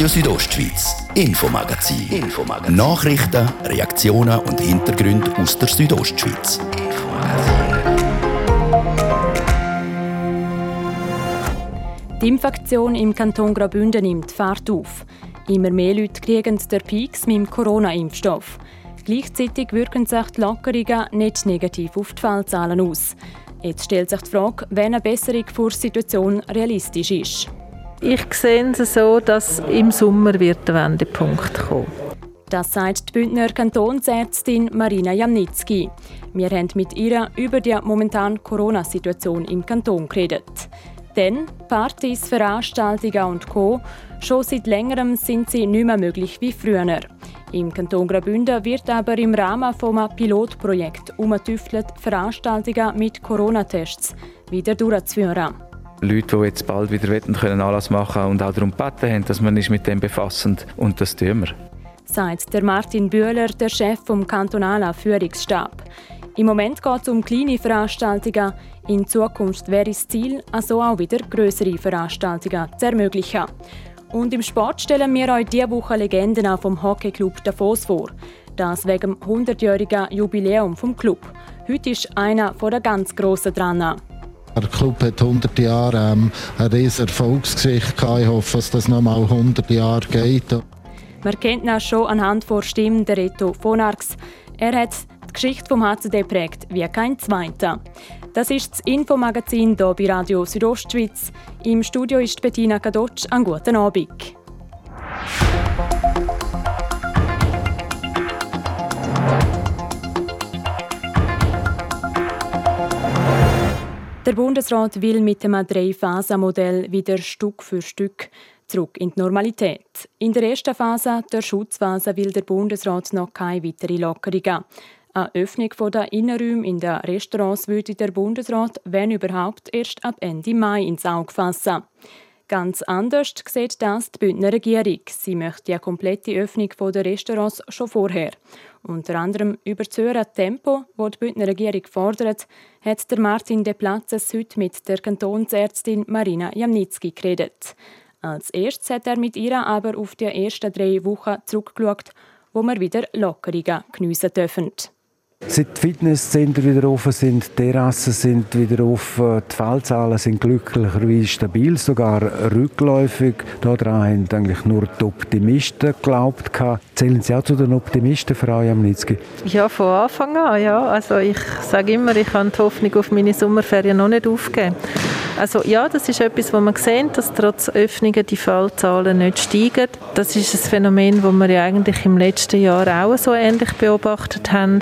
Radio Südostschweiz, Infomagazin. Infomagazin. Nachrichten, Reaktionen und Hintergründe aus der Südostschweiz. Die Infektion im Kanton Graubünden nimmt Fahrt auf. Immer mehr Leute kriegen den Peaks mit dem Corona-Impfstoff. Gleichzeitig wirken sich die Lockerungen nicht negativ auf die Fallzahlen aus. Jetzt stellt sich die Frage, wann eine Besserung der Situation realistisch ist. Ich sehe es so, dass im Sommer wird der Wendepunkt kommen. Das sagt die Bündner Kantonsärztin Marina Jamnitzki. Wir haben mit ihr über die momentane Corona-Situation im Kanton geredet. Denn Partys, Veranstaltungen und Co. schon seit längerem sind sie nicht mehr möglich wie früher. Im Kanton Graubünden wird aber im Rahmen eines Pilotprojekts umgetüftelt, Veranstaltungen mit Corona-Tests wieder durchzuführen. Leute, die jetzt bald wieder wetten können Anlass machen und auch darum gebeten haben, dass man sich mit dem befassen und das tun wir. Sagt der Martin Bühler, der Chef vom kantonalen Führungsstab. Im Moment geht es um kleine Veranstaltungen. In Zukunft wäre das Ziel, also auch wieder größere Veranstaltungen zu ermöglichen. Und im Sport stellen wir euch diese Woche Legenden vom Hockeyclub Davos vor. Das wegen dem 100-jährigen Jubiläum vom Club. Heute ist einer der ganz Grossen dran. Der Club hat 100 Jahre ähm, eine riesige Erfolgsgeschichte gehabt. Ich hoffe, dass das noch mal 100 Jahre geht. Man kennt ihn schon anhand der Stimmen der Reto von Arx. Er hat die Geschichte vom HCD prägt wie kein zweiter. Das ist das Infomagazin hier bei Radio Südostschweiz. Im Studio ist Bettina Kadotsch. Einen guten Abend. Der Bundesrat will mit dem Drei-Phasen-Modell wieder Stück für Stück zurück in die Normalität. In der ersten Phase, der Schutzphase, will der Bundesrat noch keine weitere Lockerungen. Eine Öffnung der Innenräume in den Restaurants würde der Bundesrat, wenn überhaupt, erst ab Ende Mai ins Auge fassen. Ganz anders sieht das die Bündner Regierung. Sie möchte die komplette Öffnung der Restaurants schon vorher. Unter anderem über das höhere Tempo, das die Bündner Regierung fordert, hat der Martin De Platzes heute mit der Kantonsärztin Marina Jamnitzki geredet. Als erstes hat er mit ihr aber auf die ersten drei Wochen zurückgeschaut, wo wir wieder Lockerungen geniessen dürfen. Seit die Fitnesscenter wieder offen sind, die Terrassen sind wieder offen, die Fallzahlen sind glücklicherweise stabil, sogar rückläufig. Daran haben eigentlich nur die Optimisten geglaubt. Zählen Sie auch zu den Optimisten, Frau Jamnitzki? Ja, von Anfang an, ja. Also ich sage immer, ich habe die Hoffnung auf meine Sommerferien noch nicht aufgegeben. Also ja, das ist etwas, wo man sehen, dass trotz Öffnungen die Fallzahlen nicht steigen. Das ist ein Phänomen, das wir ja eigentlich im letzten Jahr auch so ähnlich beobachtet haben.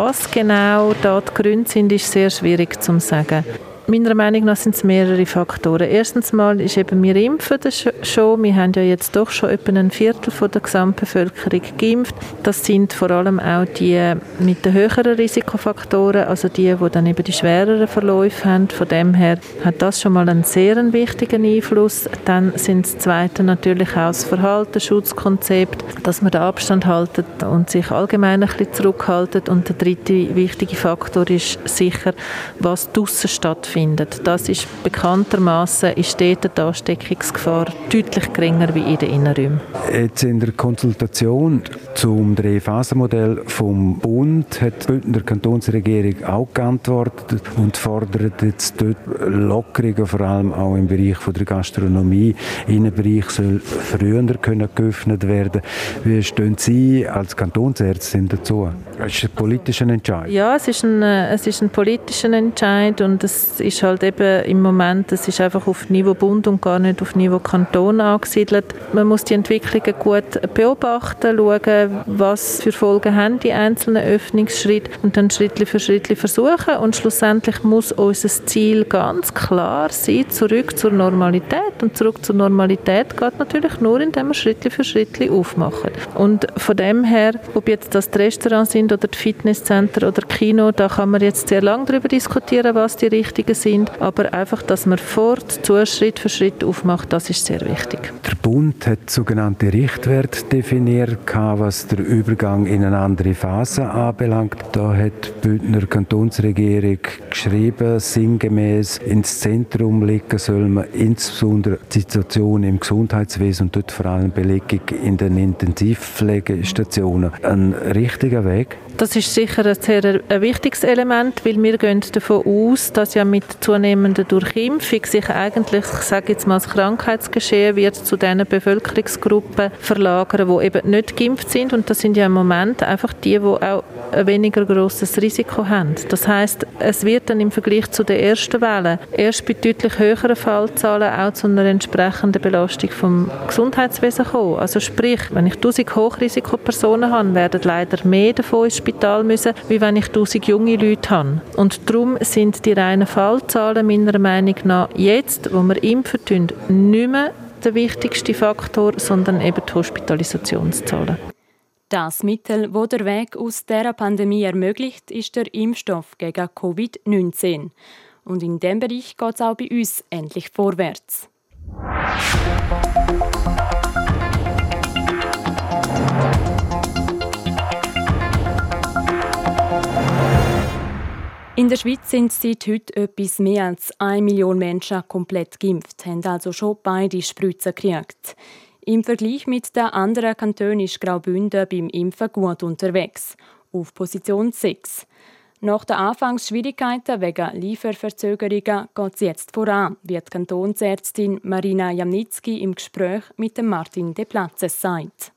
Was genau da die Gründe sind, ist sehr schwierig zu sagen. Meiner Meinung nach sind es mehrere Faktoren. Erstens mal ist eben, wir impfen das schon. Wir haben ja jetzt doch schon etwa ein Viertel von der Gesamtbevölkerung geimpft. Das sind vor allem auch die mit den höheren Risikofaktoren, also die, die dann eben die schwereren Verläufe haben. Von dem her hat das schon mal einen sehr wichtigen Einfluss. Dann sind das Zweite natürlich auch das Verhalten, Schutzkonzept, dass man den Abstand haltet und sich allgemein ein bisschen zurückhaltet. Und der dritte wichtige Faktor ist sicher, was draussen stattfindet stattfindet. Das ist bekanntermaßen ist dort die Ansteckungsgefahr deutlich geringer wie in den Innenräumen. Jetzt in der Konsultation zum Drei-Phasen-Modell vom Bund hat die Bündner Kantonsregierung auch geantwortet und fordert jetzt dort Lockerungen, vor allem auch im Bereich von der Gastronomie. Innenbereich soll früher können geöffnet werden. Wie stehen Sie als Kantonsärztin dazu? Es ist ein politischer Entscheid. Ja, es ist ein, äh, es ist ein politischer Entscheid und es ist halt eben im Moment, es ist einfach auf Niveau Bund und gar nicht auf Niveau Kanton angesiedelt. Man muss die Entwicklungen gut beobachten, schauen, was für Folgen haben die einzelnen Öffnungsschritte und dann Schritt für Schritt versuchen und schlussendlich muss unser Ziel ganz klar sein, zurück zur Normalität und zurück zur Normalität geht natürlich nur, indem wir Schritt für Schritt aufmachen. Und von dem her, ob jetzt das die Restaurants sind oder die Fitnesscenter oder Kino, da kann man jetzt sehr lange darüber diskutieren, was die richtigen sind. Aber einfach, dass man fort, zu Schritt für Schritt aufmacht, das ist sehr wichtig. Der Bund hat sogenannte Richtwerte definiert, was der Übergang in eine andere Phase anbelangt. Da hat die Bündner Kantonsregierung geschrieben, sinngemäß ins Zentrum legen soll man insbesondere die Situation im Gesundheitswesen und dort vor allem Belegung in den Intensivpflegestationen. Ein richtiger Weg? Das ist sicher ein sehr ein wichtiges Element, weil wir gehen davon aus, dass ja mit zunehmender Durchimpfung sich eigentlich, ich sage jetzt mal, das Krankheitsgeschehen wird zu den Bevölkerungsgruppen verlagern, die eben nicht geimpft sind und das sind ja im Moment einfach die, die auch ein weniger großes Risiko haben. Das heißt, es wird dann im Vergleich zu der ersten Welle erst bei deutlich höheren Fallzahlen auch zu einer entsprechenden Belastung vom Gesundheitswesen kommen. Also sprich, wenn ich 1000 Hochrisikopersonen habe, werden leider mehr davon Spital müssen, wie wenn ich 1000 junge Leute habe. Und darum sind die reinen Fallzahlen meiner Meinung nach jetzt, wo wir impfen tun, nicht mehr der wichtigste Faktor, sondern eben die Hospitalisationszahlen. Das Mittel, wo der Weg aus der Pandemie ermöglicht, ist der Impfstoff gegen Covid-19. Und in dem Bereich geht es auch bei uns endlich vorwärts. In der Schweiz sind seit heute etwas mehr als eine Million Menschen komplett geimpft, haben also schon beide Spritzen gekriegt. Im Vergleich mit den anderen Kantonen ist Graubünden beim Impfen gut unterwegs, auf Position 6. Nach den Anfangsschwierigkeiten wegen Lieferverzögerungen geht es jetzt voran, wie die Kantonsärztin Marina Jamnitzki im Gespräch mit Martin De Platzes sagt.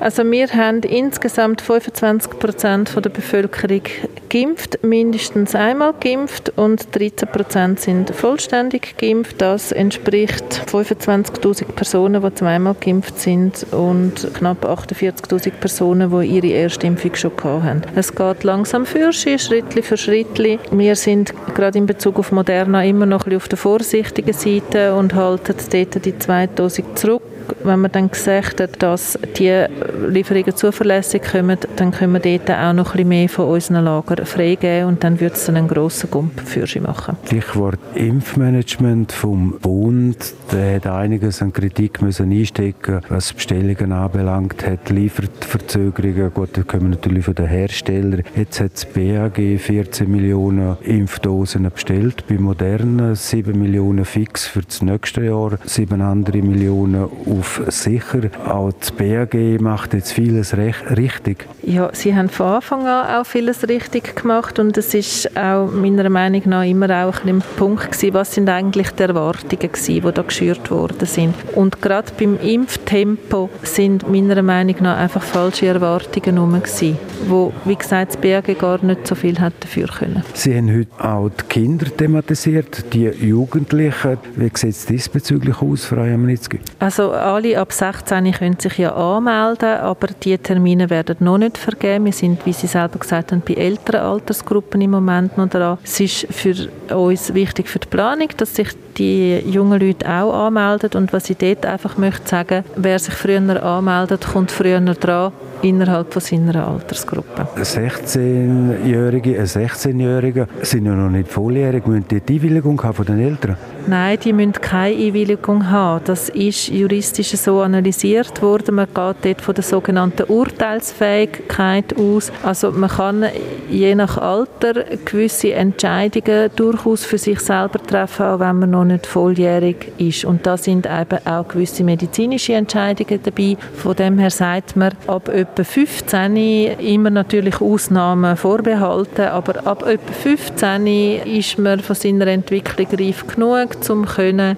Also wir haben insgesamt 25 Prozent der Bevölkerung geimpft, mindestens einmal geimpft und 13 Prozent sind vollständig geimpft. Das entspricht 25.000 Personen, die zweimal geimpft sind und knapp 48.000 Personen, die ihre erste Impfung schon haben. Es geht langsam für Schritt für Schritt. Wir sind gerade in Bezug auf Moderna immer noch ein bisschen auf der vorsichtigen Seite und halten dort die zweite Dose zurück wenn man dann gesagt hat, dass die Lieferungen zuverlässig kommen, dann können wir dort auch noch ein bisschen mehr von unseren Lagern freigeben und dann wird es einen grossen Gump für sie machen. Stichwort Impfmanagement vom Bund. Der hat einiges an Kritik müssen einstecken, was Bestellungen anbelangt hat, Lieferverzögerungen. Gut, das kommen natürlich von den Herstellern. Jetzt hat das BAG 14 Millionen Impfdosen bestellt, bei Moderna 7 Millionen fix für das nächste Jahr, 7 andere Millionen auf sicher. Auch das BAG macht jetzt vieles richtig. Ja, sie haben von Anfang an auch vieles richtig gemacht und es ist auch meiner Meinung nach immer auch ein Punkt gewesen, was sind eigentlich die Erwartungen gewesen, die da geschürt worden sind. Und gerade beim Impftempo sind meiner Meinung nach einfach falsche Erwartungen rum gewesen, wo, wie gesagt, das BAG gar nicht so viel hat dafür können. Sie haben heute auch die Kinder thematisiert, die Jugendlichen. Wie sieht es diesbezüglich aus, Frau Jamnitzki? Also alle ab 16 können sich ja anmelden, aber die Termine werden noch nicht vergeben. Wir sind, wie Sie selber gesagt haben, bei älteren Altersgruppen im Moment noch dran. Es ist für uns wichtig für die Planung, dass sich die jungen Leute auch anmelden und was ich dort einfach möchte sagen, wer sich früher anmeldet, kommt früher dran innerhalb von seiner Altersgruppe. 16-Jährige, 16-Jährige sind ja noch nicht volljährig, müssen die die Einwilligung haben von den Eltern? Nein, die müssen keine Einwilligung haben. Das ist juristisch so analysiert worden. Man geht dort von der sogenannten Urteilsfähigkeit aus. Also man kann je nach Alter gewisse Entscheidungen durchaus für sich selber treffen, auch wenn man noch nicht volljährig ist. Und da sind eben auch gewisse medizinische Entscheidungen dabei. Von dem her sagt man, ab etwa 15 immer natürlich Ausnahmen vorbehalten, aber ab etwa 15 ist man von seiner Entwicklung reif genug, um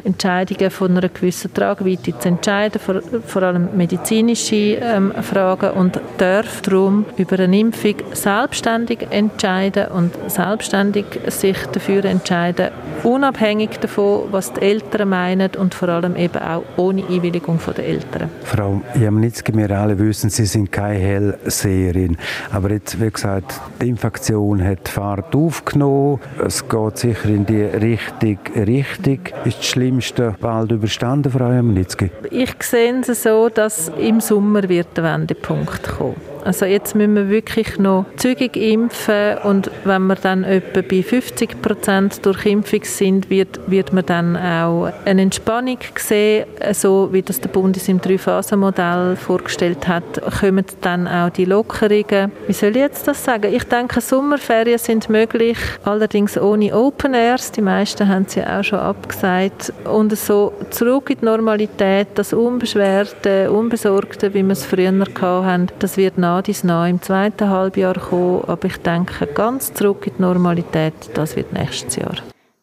Entscheidungen von einer gewissen Tragweite zu entscheiden, vor, vor allem medizinische ähm, Fragen und darf darum über eine Impfung selbstständig entscheiden und selbstständig sich dafür entscheiden, unabhängig davon, was die Eltern meinen und vor allem eben auch ohne Einwilligung der Eltern. Frau Jamnitzki, wir alle wissen, Sie sind keine Hellseherin, aber jetzt, wie gesagt, die Infektion hat Fahrt aufgenommen, es geht sicher in die richtige Richtung. Ist das Schlimmste bald überstanden, Frau Jamnitzki? Ich sehe es so, dass im Sommer wird der Wendepunkt kommen Also jetzt müssen wir wirklich noch zügig impfen und wenn wir dann etwa bei 50 Prozent durch Impfung sind, wird, wird man dann auch eine Entspannung sehen, so wie das der Bund in seinem Drei-Phasen-Modell vorgestellt hat, kommen dann auch die Lockerungen. Wie soll ich jetzt das sagen? Ich denke, Sommerferien sind möglich, allerdings ohne Open Airs. Die meisten haben sie auch schon abgesagt. Und so zurück in die Normalität, das Unbeschwerte, Unbesorgte, wie wir es früher hatten, das wird nach dies nach im zweiten Halbjahr kommen. Aber ich denke, ganz zurück in die Normalität, das wird nächstes Jahr.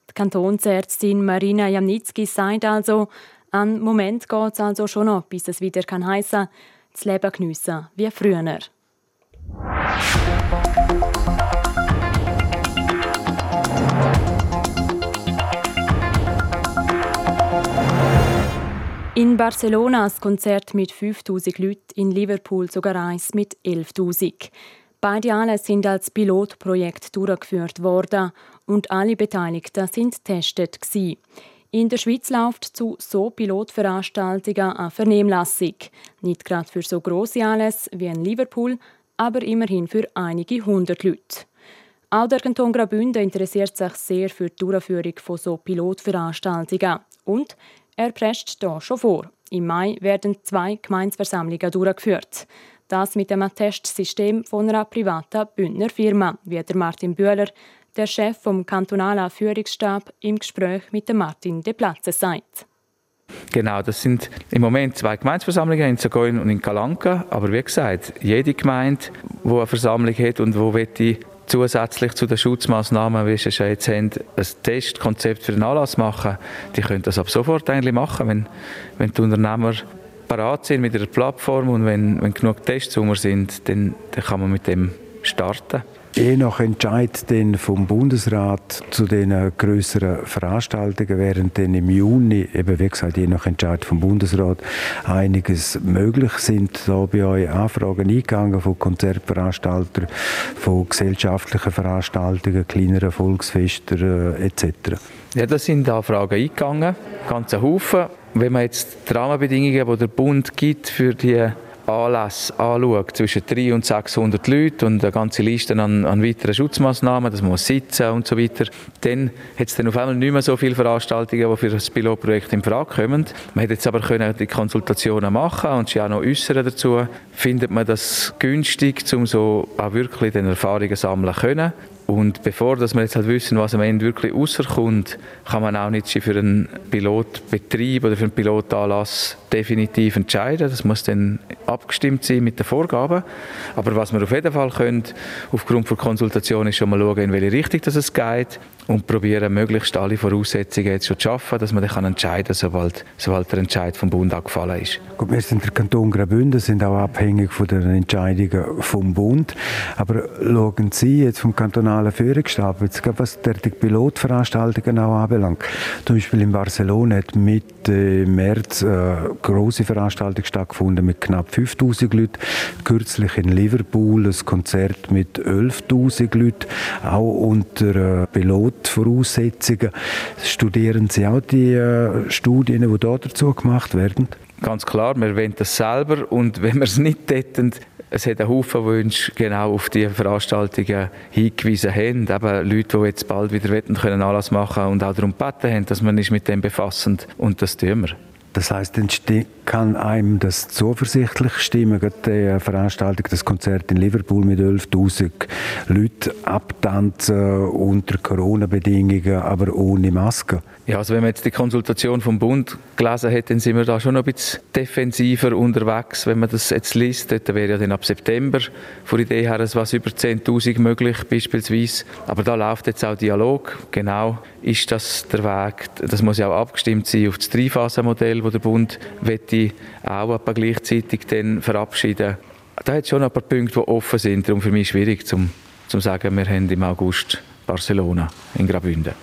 Die Kantonsärztin Marina Jamnitzki sagt also, an Moment geht es also schon noch, bis es wieder kann heissen, das Leben geniessen wie früher. In Barcelona ein Konzert mit 5000 Leuten, in Liverpool sogar eins mit 11.000. Beide alle sind als Pilotprojekt durchgeführt worden und alle Beteiligten sind getestet. In der Schweiz läuft zu so Pilotveranstaltungen eine Vernehmlassung. Nicht gerade für so grosse Anlässe wie in Liverpool, aber immerhin für einige hundert Leute. Auch der Kanton Graubünden interessiert sich sehr für die Durchführung von so Pilotveranstaltungen. Und er presst hier schon vor. Im Mai werden zwei Gemeinsversammlungen durchgeführt. Das mit einem Testsystem von einer privaten Bündner Firma, wie der Martin Bühler, der Chef vom kantonalen Führungsstab, im Gespräch mit Martin De Platze sagt. Genau, das sind im Moment zwei Gemeinsversammlungen in Zagoin und in Kalanka. Aber wie gesagt, jede Gemeinde, die eine Versammlung hat und wo zusätzlich zu den Schutzmaßnahmen, wie Sie jetzt haben, ein Testkonzept für den Anlass machen, die können das ab sofort eigentlich machen, wenn, wenn die Unternehmer parat sind mit ihrer Plattform und wenn, wenn genug Tests sind, dann, dann kann man mit dem starten. Je nach Entscheid den vom Bundesrat zu den größeren Veranstaltungen während dann im Juni, eben wie gesagt, je nach Entscheid vom Bundesrat einiges möglich sind. Da bei euch Anfragen eingegangen von Konzertveranstaltern, von gesellschaftlichen Veranstaltungen, kleineren Volksfesten äh, etc. Ja, da sind Anfragen eingegangen, ganze Haufen. Wenn man jetzt die Rahmenbedingungen, die der Bund gibt für die Anlässe anschaut, zwischen 300 und 600 Leuten und eine ganze Liste an, an weiteren Schutzmaßnahmen, das muss sitzen und so weiter, dann hat es dann auf einmal nicht mehr so viele Veranstaltungen, die für das Pilotprojekt in Frage kommen. Man hätte jetzt aber können die Konsultationen machen und sich auch noch äußern dazu. Findet man das günstig, um so auch wirklich den Erfahrungen sammeln können? Und bevor dass wir jetzt halt wissen, was am Ende wirklich rauskommt, kann man auch nicht für einen Pilotbetrieb oder für einen Pilotanlass definitiv entscheiden. Das muss dann abgestimmt sein mit den Vorgaben. Aber was wir auf jeden Fall können, aufgrund von Konsultation, ist schon mal schauen, in welche Richtung das es geht und probieren, möglichst alle Voraussetzungen jetzt schon zu schaffen, dass man dann entscheiden kann, sobald, sobald der Entscheid vom Bund angefallen ist. Gut, wir sind der Kanton Graubünden, sind auch abhängig von den Entscheidungen vom Bund. Aber schauen Sie jetzt vom kantonalen Führungsstab, jetzt was die Pilotveranstaltungen auch anbelangt. Zum Beispiel in Barcelona hat Mitte März eine große Veranstaltung stattgefunden mit knapp 5000 Leuten. Kürzlich in Liverpool ein Konzert mit 11.000 Leuten, auch unter äh, Pilotvoraussetzungen. Studieren Sie auch die äh, Studien, die da dazu gemacht werden? Ganz klar, wir wollen das selber und wenn wir es nicht täten, es hat einen Haufen Wünsche genau auf diese Veranstaltungen hingewiesen haben. Eben Leute, die jetzt bald wieder können Anlass machen und auch darum gebeten haben, dass man sich mit dem befassen und das tun wir. Das heißt, kann einem das zuversichtlich stimmen, die Veranstaltung, das Konzert in Liverpool mit 11.000 Leuten abtanzen unter Corona-Bedingungen, aber ohne Maske? Ja, also wenn man jetzt die Konsultation vom Bund gelesen hat, dann sind wir da schon ein bisschen defensiver unterwegs. Wenn man das jetzt liest, dann wäre ja dann ab September von der Idee her was über 10.000 möglich beispielsweise. Aber da läuft jetzt auch Dialog. Genau, ist das der Weg? Das muss ja auch abgestimmt sein auf das Dreiphasenmodell, das der Bund wette auch etwa gleichzeitig dann verabschieden. Da hat es schon ein paar Punkte, die offen sind. Darum für mich schwierig, zum, zum sagen, wir haben im August Barcelona in Graubünden.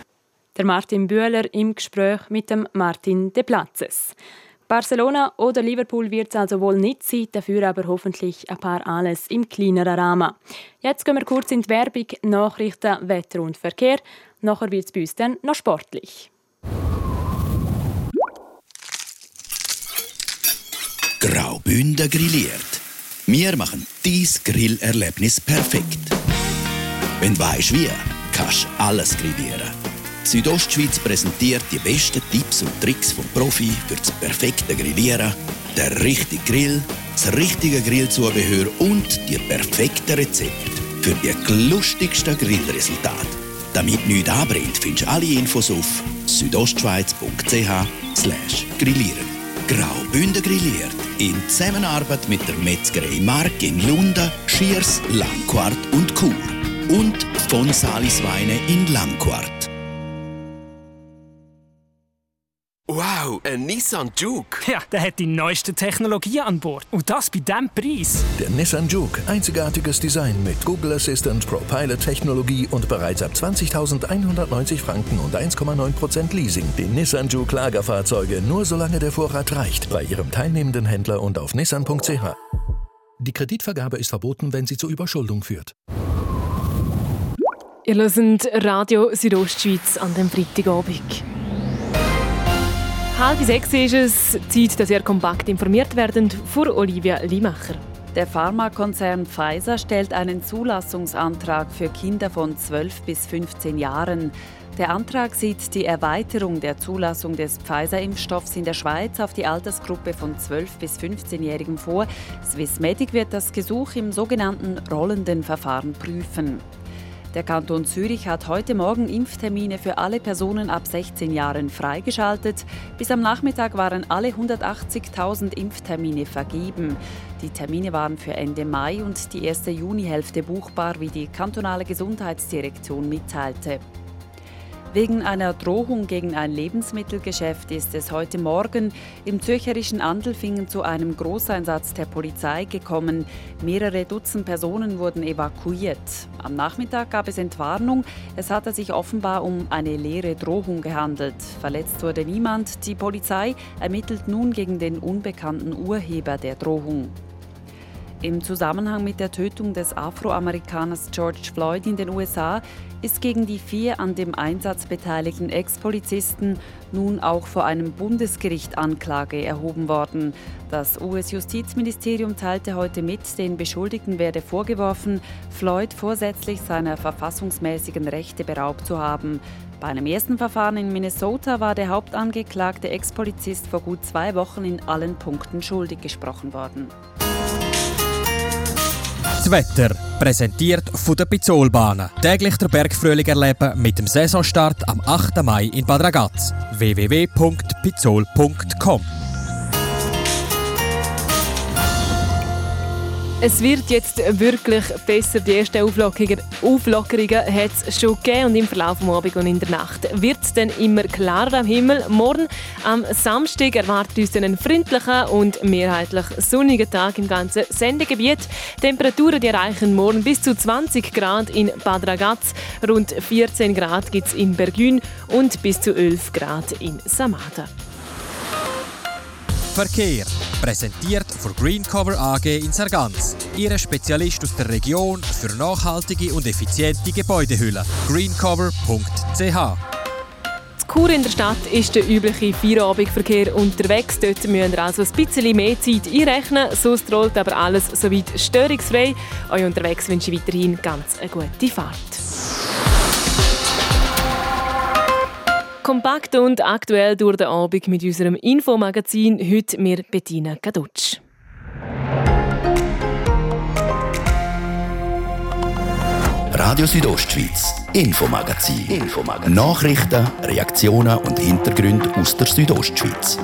Der Martin Bühler im Gespräch mit dem Martin De Platzes. Barcelona oder Liverpool wird es also wohl nicht sein, dafür aber hoffentlich ein paar alles im kleineren Rahmen. Jetzt gehen wir kurz in die Werbung, Nachrichten, Wetter und Verkehr. Nachher wird es bei uns dann noch sportlich. Graubünden grilliert Wir machen dies Grillerlebnis perfekt. Wenn du weißt wie, kannst du alles grillieren. Südostschweiz präsentiert die besten Tipps und Tricks vom Profi für das perfekte Grillieren, der richtige Grill, das richtige Grillzubehör und die perfekten Rezepte für die lustigsten Grillresultate. Damit nichts anbrennt, findest du alle Infos auf südostschweiz.ch grillieren. Graubünden grilliert in Zusammenarbeit mit der Metzgerei Mark in Lunden, Schiers, Langquart und Chur und von Salisweine in Langquart. Wow, ein Nissan Juke. Ja, der hat die neueste Technologie an Bord. Und das bei diesem Preis. Der Nissan Juke. Einzigartiges Design mit Google Assistant, ProPilot-Technologie und bereits ab 20.190 Franken und 1,9% Leasing. Die Nissan Juke Lagerfahrzeuge nur solange der Vorrat reicht. Bei Ihrem teilnehmenden Händler und auf nissan.ch. Die Kreditvergabe ist verboten, wenn sie zur Überschuldung führt. Ihr hört Radio Südostschweiz an dem Freitagabend. Halb sechs ist es, Zeit, dass ihr kompakt informiert werden vor Olivia Limacher. Der Pharmakonzern Pfizer stellt einen Zulassungsantrag für Kinder von 12 bis 15 Jahren. Der Antrag sieht die Erweiterung der Zulassung des Pfizer-Impfstoffs in der Schweiz auf die Altersgruppe von 12 bis 15-Jährigen vor. Swissmedic wird das Gesuch im sogenannten rollenden Verfahren prüfen. Der Kanton Zürich hat heute Morgen Impftermine für alle Personen ab 16 Jahren freigeschaltet. Bis am Nachmittag waren alle 180.000 Impftermine vergeben. Die Termine waren für Ende Mai und die erste Junihälfte buchbar, wie die kantonale Gesundheitsdirektion mitteilte. Wegen einer Drohung gegen ein Lebensmittelgeschäft ist es heute Morgen im zürcherischen Andelfingen zu einem Großeinsatz der Polizei gekommen. Mehrere Dutzend Personen wurden evakuiert. Am Nachmittag gab es Entwarnung. Es hatte sich offenbar um eine leere Drohung gehandelt. Verletzt wurde niemand. Die Polizei ermittelt nun gegen den unbekannten Urheber der Drohung. Im Zusammenhang mit der Tötung des Afroamerikaners George Floyd in den USA ist gegen die vier an dem Einsatz beteiligten Ex-Polizisten nun auch vor einem Bundesgericht Anklage erhoben worden. Das US-Justizministerium teilte heute mit, den Beschuldigten werde vorgeworfen, Floyd vorsätzlich seiner verfassungsmäßigen Rechte beraubt zu haben. Bei einem ersten Verfahren in Minnesota war der hauptangeklagte Ex-Polizist vor gut zwei Wochen in allen Punkten schuldig gesprochen worden. Das Wetter, präsentiert von der Pizzolbahnen. Täglich der Bergfrühling erleben mit dem Saisonstart am 8. Mai in Bad Ragaz. www.pizzol.com Es wird jetzt wirklich besser. Die ersten Auflockerungen, Auflockerungen hat es schon gegeben und im Verlauf des Abends und in der Nacht wird es dann immer klarer am Himmel. Morgen am Samstag erwartet uns einen freundlichen und mehrheitlich sonnigen Tag im ganzen Sendegebiet. Temperaturen die erreichen morgen bis zu 20 Grad in Bad Ragaz, rund 14 Grad gibt es in Bergün und bis zu 11 Grad in Samada. Verkehr. Präsentiert von Greencover AG in Sargans. Ihre Spezialist aus der Region für nachhaltige und effiziente Gebäudehüllen. greencover.ch Chur in der Stadt ist der übliche Feierabendverkehr unterwegs. Dort müsst ihr also ein bisschen mehr Zeit einrechnen. Sonst rollt aber alles soweit störungsfrei. Euch unterwegs wünsche ich weiterhin ganz eine gute Fahrt. Kompakt und aktuell durch den Abend mit unserem Infomagazin. Heute mit Bettina Kadutsch. Radio Südostschweiz, Infomagazin. Infomagazin. Nachrichten, Reaktionen und Hintergründe aus der Südostschweiz.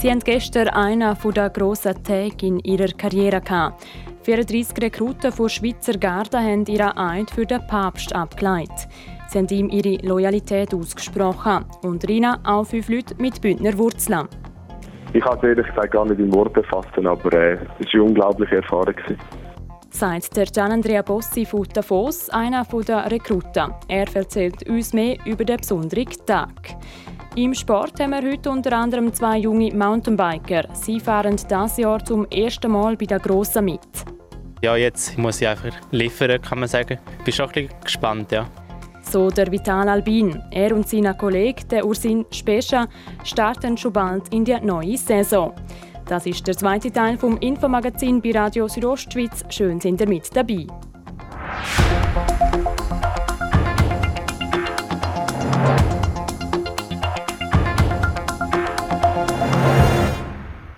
Sie haben gestern einen der grossen Tage in ihrer Karriere gehabt. 34 Rekruten von Schweizer Garde haben ihren Eid für den Papst abgeleitet. Sie haben ihm ihre Loyalität ausgesprochen. Unter ihnen auch fünf Leute mit Bündner Wurzeln. Ich kann es ehrlich gesagt gar nicht in Worte fassen, aber äh, es war eine unglaubliche Erfahrung. Sagt der Gianandrea Bossi von Davos, einer der Rekruten. Er erzählt uns mehr über den besonderen Tag. Im Sport haben wir heute unter anderem zwei junge Mountainbiker. Sie fahren dieses Jahr zum ersten Mal bei der Grossen mit. Ja, jetzt muss ich einfach liefern, kann man sagen. Ich bin schon ein bisschen gespannt, ja. So der Vital Albin. Er und sein Kollege, der Ursin Spescha, starten schon bald in die neue Saison. Das ist der zweite Teil vom Infomagazin bei Radio Südostschweiz. Schön sind ihr mit dabei.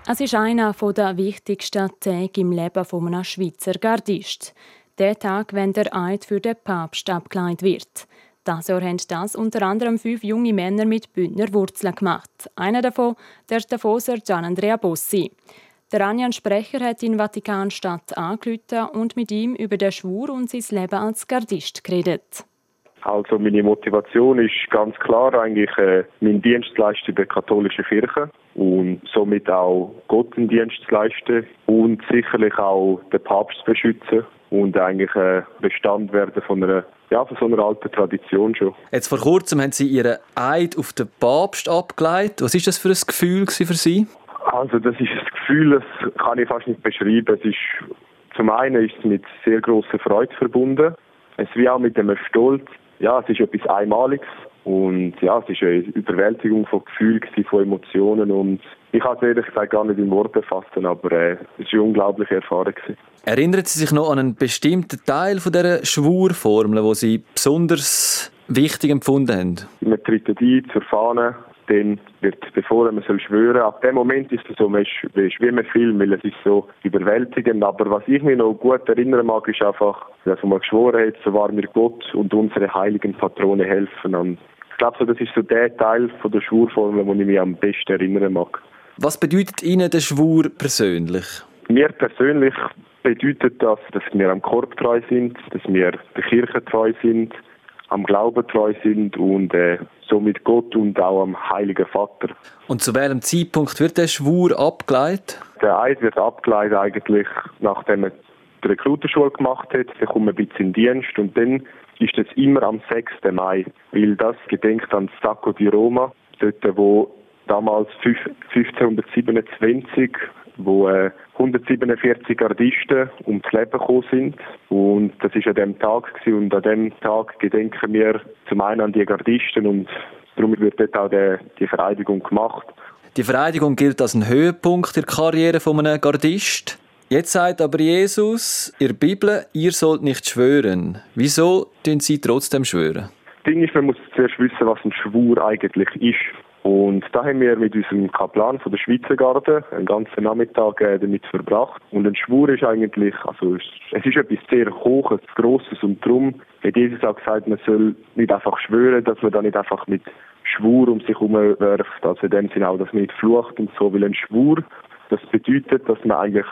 Es ist einer der wichtigsten Tage im Leben eines Schweizer Gardist. Der Tag, wenn der Eid für den Papst abgeleitet wird. Das Jahr haben das unter anderem fünf junge Männer mit Bündner Wurzeln gemacht. Einer davon, der Tafoser Gian Andrea Bossi. Der Anjan Sprecher hat in Vatikanstadt angerufen und mit ihm über den Schwur und sein Leben als Gardist geredet. Also meine Motivation ist ganz klar eigentlich äh, mein Dienst zu leisten der katholischen Kirche und somit auch Gott einen Dienst zu leisten und sicherlich auch den Papst zu beschützen und eigentlich äh, Bestand werden von einer ja, von so einer alten Tradition schon. Jetzt vor kurzem haben Sie Ihren Eid auf den Papst abgeleitet. Was ist das für ein Gefühl für Sie? Also das ist ein Gefühl, das kann ich fast nicht beschreiben. Es ist zum einen ist es mit sehr großer Freude verbunden. Es wie auch mit dem Stolz, ja, es ist etwas Einmaliges und ja, es ist eine Überwältigung von Gefühlen, von Emotionen und ich kann es ehrlich gesagt gar nicht in Worte fassen, aber äh, es war eine unglaubliche Erfahrung. Erinnern Sie sich noch an einen bestimmten Teil von dieser Schwurformel, wo Sie besonders wichtig empfunden haben? Man tritt ein zur Fahne, dann wird befohlen, man soll schwören. Ab dem Moment ist es so, man ist, wie ein Film, weil es ist so überwältigend. Aber was ich mir noch gut erinnern mag, ist einfach, dass man geschworen hat, so wahr mir Gott und unsere heiligen Patrone helfen. Und ich glaube, so, das ist so der Teil von der Schwurformel, den ich mich am besten erinnern mag. Was bedeutet Ihnen der Schwur persönlich? Mir persönlich bedeutet das, dass wir am Korb treu sind, dass wir der Kirche treu sind, am Glauben treu sind und äh, somit Gott und auch am Heiligen Vater. Und zu welchem Zeitpunkt wird der Schwur abgeleitet? Der Eid wird abgeleitet eigentlich, nachdem man die Rekrutenschule gemacht hat. Dann kommt man ein bisschen in Dienst und dann ist es immer am 6. Mai, weil das gedenkt an Sacco di Roma, dort wo damals 1527 wo äh, 147 Gardisten ums Leben gekommen sind. Und das ist an dem Tag gewesen. und an dem Tag gedenken wir zum einen an die Gardisten und darum wird dort auch die, die Vereidigung gemacht. Die Vereidigung gilt als ein Höhepunkt der Karriere von einem Gardist. Jetzt sagt aber Jesus in der Bibel, ihr sollt nicht schwören. Wieso tun Sie trotzdem schwören? Das Ding ist, man muss zuerst wissen, was ein Schwur eigentlich ist. Und da haben wir mit unserem Kaplan von der Schweizer Garde einen ganzen Nachmittag äh, damit verbracht. Und ein Schwur ist eigentlich, also es ist etwas sehr Hohes, Grosses und darum hat Jesus auch gesagt, man soll nicht einfach schwören, dass man da nicht einfach mit Schwur um sich herumwirft. Also in dem Sinne auch, dass man nicht flucht und so, weil ein Schwur, das bedeutet, dass man eigentlich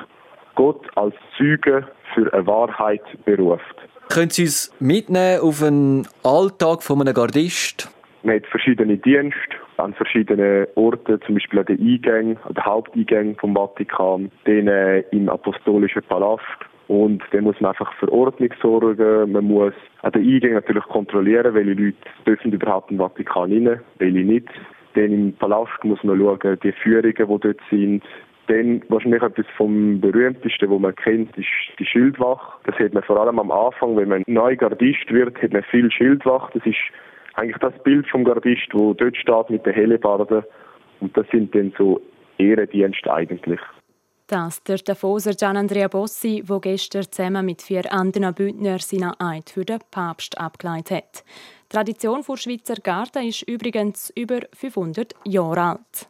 Gott als Zeuge für eine Wahrheit beruft. Können Sie uns mitnehmen auf einen Alltag von einem Gardist? Man hat verschiedene Dienste an verschiedenen Orten, zum Beispiel an den Eingängen, an den Haupteingängen vom Vatikan, dann äh, im Apostolischen Palast. Und dann muss man einfach für Ordnung sorgen. Man muss an den Eingängen natürlich kontrollieren, welche Leute dürfen überhaupt im Vatikan rein, welche nicht. Dann im Palast muss man schauen, die Führungen, die dort sind. Dann wahrscheinlich etwas vom berühmtesten, was man kennt, ist die Schildwache. Das hat man vor allem am Anfang, wenn man neu Gardist wird, hat man viel Schildwache. Das ist eigentlich das Bild vom Gardist, wo dort steht mit den Hellebarden. Und das sind dann so Ehrendienste eigentlich. Das der Davoser Gian Andrea Bossi, der gestern zusammen mit vier anderen Bündner seinen Eid für den Papst abgeleitet hat. Die Tradition der Schweizer Garde ist übrigens über 500 Jahre alt.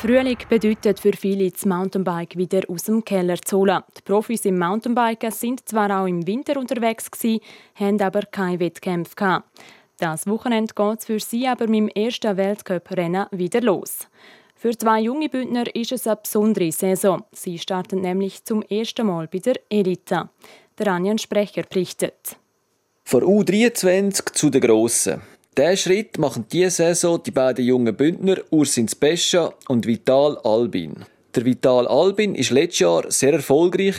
Frühling bedeutet für viele das Mountainbike wieder aus dem Keller zu holen. Die Profis im Mountainbiken sind zwar auch im Winter unterwegs gewesen, haben aber keine Wettkämpfe. Das Wochenende geht es für sie aber mit dem ersten Weltcup-Rennen wieder los. Für zwei junge Bündner ist es eine besondere Saison. Sie starten nämlich zum ersten Mal bei der Elite. Der Anjan Sprecher berichtet. Von U23 zu den Grossen. Diesen Schritt machen diese Saison die beiden jungen Bündner Ursin Spescha und Vital Albin. Der Vital Albin ist letztes Jahr sehr erfolgreich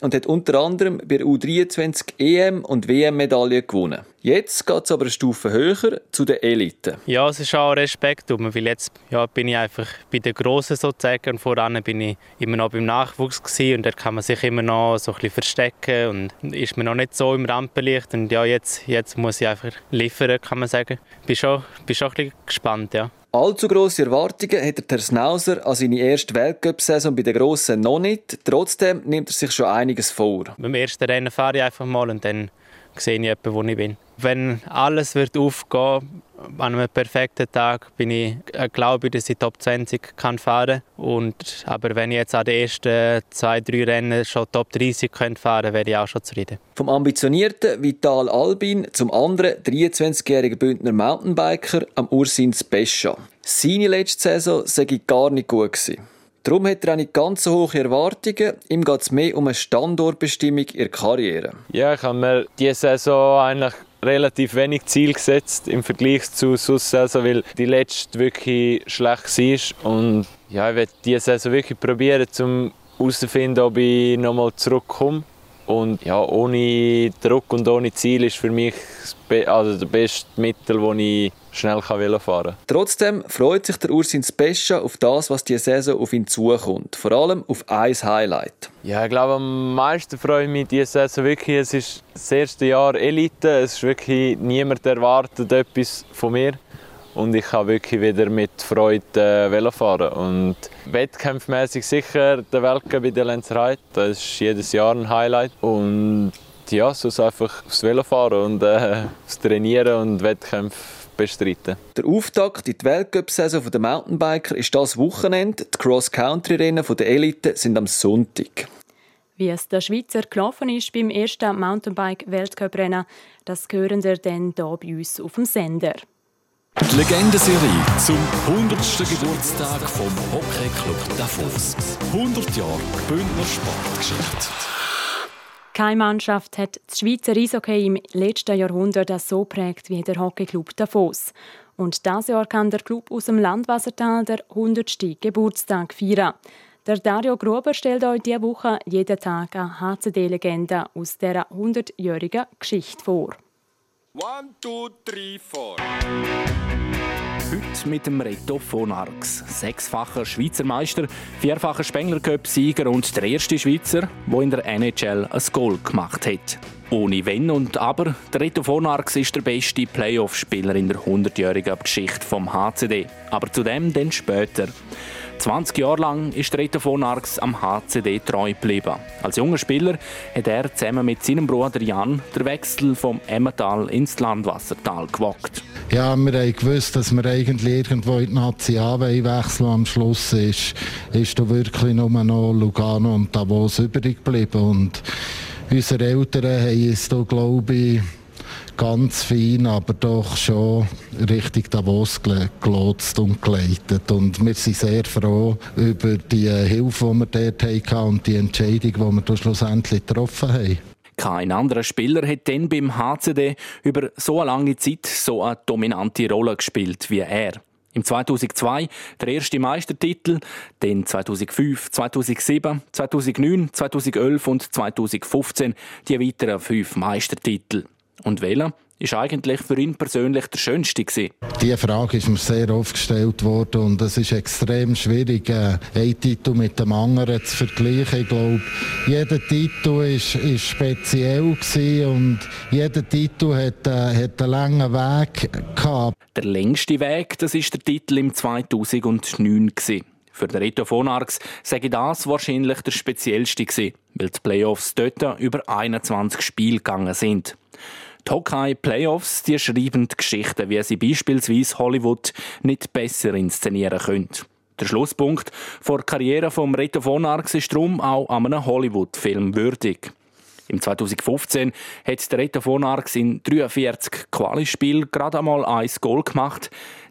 und hat unter anderem bei der U23 EM und WM Medaillen gewonnen. Jetzt geht es aber eine Stufe höher zu den Eliten. Ja, es ist auch Respekt, weil jetzt ja, bin ich einfach bei den Grossen sozusagen und voran bin ich immer noch beim Nachwuchs gewesen, und da kann man sich immer noch so ein bisschen verstecken und ist mir noch nicht so im Rampenlicht und ja, jetzt, jetzt muss ich einfach liefern, kann man sagen. Bin schon, bin schon ein bisschen gespannt, ja. Allzu grosse Erwartungen hat der Snauser an seine erste Weltcup-Saison bei den Grossen noch nicht. Trotzdem nimmt er sich schon einiges vor. Beim ersten Rennen fahre ich einfach mal und dann sehe ich etwa, wo ich bin. Wenn alles wird aufgehen an einem perfekten Tag bin ich, äh, glaube ich, dass ich Top 20 kann fahren kann. Aber wenn ich jetzt an den ersten zwei, drei Rennen schon Top 30 fahren könnte, wäre ich auch schon zufrieden. Vom ambitionierten Vital Albin zum anderen 23-jährigen Bündner Mountainbiker am Ursin Pescha. Seine letzte Saison sei gar nicht gut gewesen. Darum hat er auch nicht ganz so hohe Erwartungen. Ihm geht es mehr um eine Standortbestimmung in der Karriere. Ja, ich habe mir diese Saison eigentlich relativ wenig Ziel gesetzt im Vergleich zu sonst weil die letzte wirklich schlecht war. Und ja, ich werde diese Saison wirklich probieren, um herauszufinden, ob ich nochmal zurückkomme. Und ja, ohne Druck und ohne Ziel ist für mich also das beste Mittel, das ich schnell fahren kann. Trotzdem freut sich der Ursin Pescha auf das, was diese Saison auf ihn zukommt. Vor allem auf ein Highlight. Ja, ich glaube, am meisten freue ich mich diese Saison wirklich. Es ist das erste Jahr Elite. Es ist wirklich niemand erwartet etwas von mir. Und ich kann wirklich wieder mit Freude äh, fahren. Und wettkampfmäßig sicher der Weltcup bei der Lenzerheide. Das ist jedes Jahr ein Highlight. Und ja, sonst einfach aufs Velo fahren und äh, aufs Trainieren und Wettkämpfe bestreiten. Der Auftakt in die Weltcup-Saison der Mountainbiker ist das Wochenende. Die Cross-Country-Rennen der Elite sind am Sonntag. Wie es der Schweizer gelaufen ist beim ersten Mountainbike-Weltcup-Rennen, das hören wir dann hier bei uns auf dem Sender. Die Legendenserie zum 100. Geburtstag vom Hockey Club Davos. 100 Jahre Bündner Sportgeschichte. Keine Mannschaft hat das Schweizer Eishockey im letzten Jahrhundert so prägt wie der Hockeyclub Davos. Und dieses Jahr kann der Club aus dem Landwassertal der 100. Geburtstag feiern. Der Dario Gruber stellt euch diese Woche jeden Tag eine HCD-Legende aus dieser 100-jährigen Geschichte vor. One, two, three, four. Heute mit dem Reto von Arx, sechsfacher Schweizer Meister, vierfacher Spengler Cup-Sieger und der erste Schweizer, der in der NHL ein Goal gemacht hat. Ohne Wenn und Aber, der Reto von Arx ist der beste Playoff-Spieler in der 100-jährigen Geschichte vom HCD. Aber zu dem dann später. 20 Jahre lang ist Reto von Arx am HCD treu geblieben. Als junger Spieler hat er zusammen mit seinem Bruder Jan den Wechsel vom Emmental ins Landwassertal gewagt. Ja, wir haben gewusst, dass wir eigentlich irgendwo in die Nazi wechseln. Am Schluss ist, ist da wirklich nur noch Lugano und Davos übrig geblieben. Und unsere Eltern haben es da, glaube ich, ganz fein, aber doch schon Richtung Davos gelotst und geleitet. Und wir sind sehr froh über die Hilfe, die wir dort hatten und die Entscheidung, die wir schlussendlich getroffen haben. Kein anderer Spieler hat dann beim HCD über so eine lange Zeit so eine dominante Rolle gespielt wie er. Im 2002 der erste Meistertitel, dann 2005, 2007, 2009, 2011 und 2015 die weiteren fünf Meistertitel. Und welcher ist eigentlich für ihn persönlich der schönste gewesen? Diese Frage ist mir sehr oft gestellt worden und es ist extrem schwierig, äh, einen Titel mit dem anderen zu vergleichen. Ich glaube, jeder Titel ist, ist speziell gewesen und jeder Titel hat, äh, hat einen langen Weg gehabt. Der längste Weg, das ist der Titel im 2009 gewesen. Für den Reto von Arx sage ich das wahrscheinlich der speziellste gewesen, weil die Playoffs dort über 21 Spiele gegangen sind. Die Hockey-Playoffs die schreiben die Geschichten, wie sie beispielsweise Hollywood nicht besser inszenieren können. Der Schlusspunkt vor der Karriere von Reto von Arx ist darum auch an einem Hollywood-Film würdig. Im 2015 hat der Reto von Arx in 43 Quali-Spielen gerade einmal ein Goal gemacht,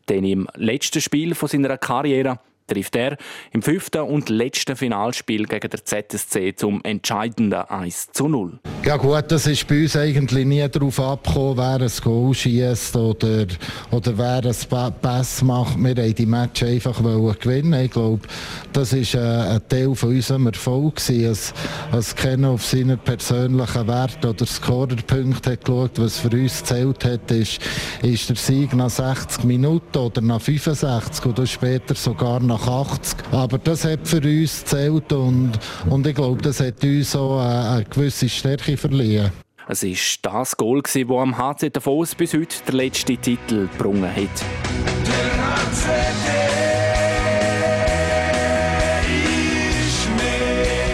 denn im letzten Spiel von seiner Karriere trifft er im fünften und letzten Finalspiel gegen der ZSC zum entscheidenden 1 zu 0. Ja gut, das ist bei uns eigentlich nie darauf abgekommen, wer ein Goal schießt oder, oder wer ein Pass macht. Wir wollten die Match einfach gewinnen. Ich glaube, das war äh, ein Teil von unserem Erfolg. Als, als auf seine persönlichen Werte oder Scorerpunkte hat geschaut, was für uns gezählt hat, ist, ist der Sieg nach 60 Minuten oder nach 65 oder später sogar nach 80. Aber das hat für uns gezählt und, und ich glaube, das hat uns auch eine, eine gewisse Stärke verliehen. Es war das Goal, das am HC Davos bis heute der letzte Titel gebrungen hat.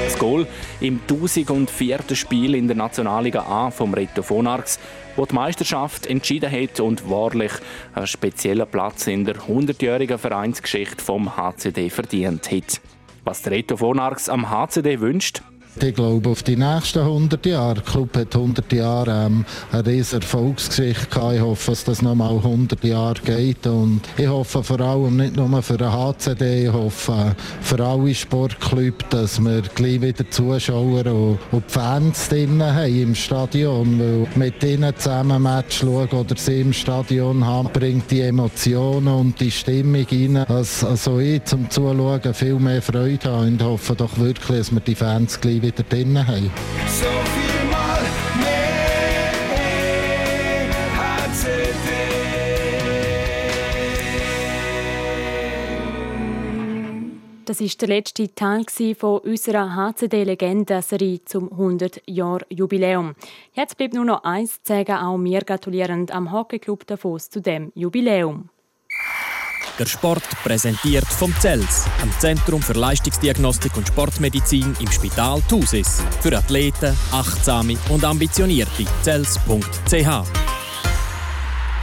Das Goal im 1004. Spiel in der Nationalliga A vom Reto Vonarx, wo die Meisterschaft entschieden hat und wahrlich einen speziellen Platz in der 100-jährigen Vereinsgeschichte vom HCD verdient hat. Was der Reto Vonarx am HCD wünscht, ich glaube, auf die nächsten 100 Jahre. Der Club hat 100 Jahre ähm, eine riesige Erfolgsgeschichte gehabt. Ich hoffe, dass das noch mal 100 Jahre geht. Und ich hoffe vor allem nicht nur für den HCD, ich hoffe für alle Sportclubs, dass wir gleich wieder Zuschauer und, und Fans drinnen haben im Stadion. Weil mit ihnen zusammen Match schauen oder sie im Stadion haben, bringt die Emotionen und die Stimmung rein. Also ich zum Zuschauen viel mehr Freude habe und hoffe doch wirklich, dass wir die Fans gleich wieder drin haben. So viel mal mehr HCD. Das ist der letzte Teil von unserer HCD-Legendenserie zum 100-Jahr-Jubiläum. Jetzt bleibt nur noch eins zu sagen, auch wir gratulieren am Hockeyclub Davos zu dem Jubiläum. Der Sport präsentiert vom CELS, am Zentrum für Leistungsdiagnostik und Sportmedizin im Spital Thusis. Für Athleten, Achtsame und Ambitionierte. CELS.ch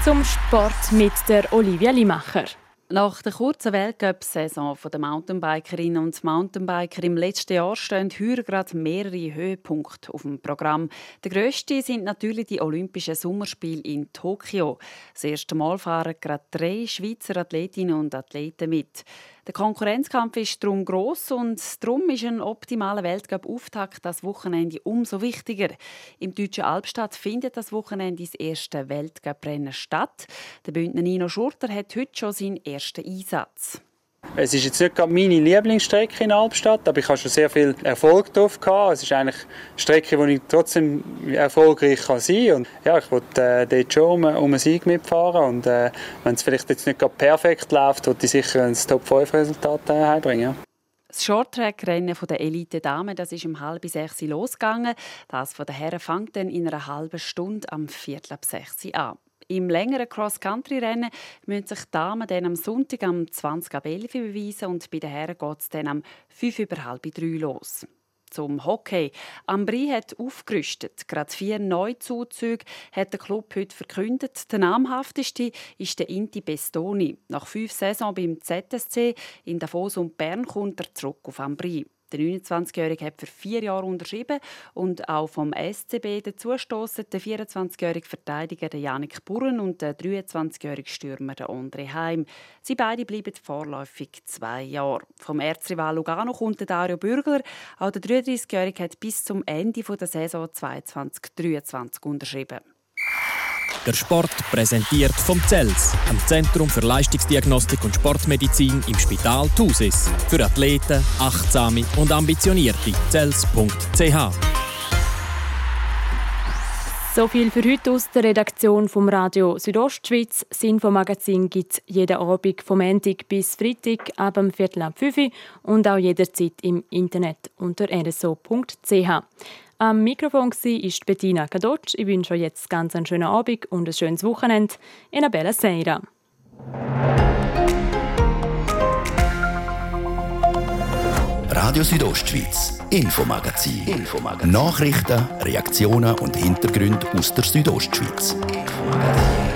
Zum Sport mit der Olivia Limacher. Nach der kurzen Weltcup-Saison der Mountainbikerinnen und Mountainbiker im letzten Jahr stehen heuer gerade mehrere Höhepunkte auf dem Programm. Der grösste sind natürlich die Olympischen Sommerspiele in Tokio. Das erste Mal fahren gerade drei Schweizer Athletinnen und Athleten mit. Der Konkurrenzkampf ist darum gross und darum ist ein optimaler Weltcup-Auftakt das Wochenende umso wichtiger. Im deutschen Albstadt findet das Wochenende das erste Weltcuprennen statt. Der Bündner Nino Schurter hat heute schon seinen ersten Einsatz. Es ist jetzt nicht meine Lieblingsstrecke in Albstadt, aber ich habe schon sehr viel Erfolg drauf gehabt. Es ist eigentlich eine Strecke, wo ich trotzdem erfolgreich kann sein kann. Ja, ich wollte äh, dort schon um, um einen Sieg mitfahren und äh, wenn es vielleicht jetzt nicht perfekt läuft, wollte ich sicher ein Top-5-Resultat äh, heimbringen. Das Shorttrack-Rennen der Elite-Damen ist um halb sechs losgegangen. Das von den Herren fängt dann in einer halben Stunde am Viertel ab sechs an. Im längeren Cross-Country-Rennen müssen sich die Damen dann am Sonntag am 20 ab 11 beweisen und bei den Herren geht es dann am 5 über halb 3 los. Zum Hockey. Ambri hat aufgerüstet. Gerade vier Neuzuzüge hat der Club heute verkündet. Der namhafteste ist der Inti Bestoni. Nach fünf Saisons beim ZSC in Davos und Bern kommt er zurück auf Ambri. Der 29-Jährige hat für vier Jahre unterschrieben und auch vom SCB dazustoßen der 24-jährige Verteidiger Janik Burren und der 23-jährige Stürmer André Heim. Sie beide bleiben vorläufig zwei Jahre. Vom Erzrival Lugano kommt der Dario Bürgler. Auch der 33-jährige hat bis zum Ende der Saison 2022 unterschrieben. Der Sport präsentiert vom CELS, am Zentrum für Leistungsdiagnostik und Sportmedizin im Spital Thusis. Für Athleten, Achtsame und Ambitionierte. CELS.ch so viel für heute aus der Redaktion vom Radio Südostschweiz. Das Infomagazin gibt es jeden Abend vom Montag bis Freitag ab dem Viertel ab 5 und auch jederzeit im Internet unter rso.ch. Am Mikrofon war Bettina Kadotsch. Ich wünsche euch jetzt ganz einen schönen Abend und ein schönes Wochenende. In Bella Seira. Radio Südostschweiz, Infomagazin. Infomagazin. Nachrichten, Reaktionen und Hintergründe aus der Südostschweiz. Infomagazin.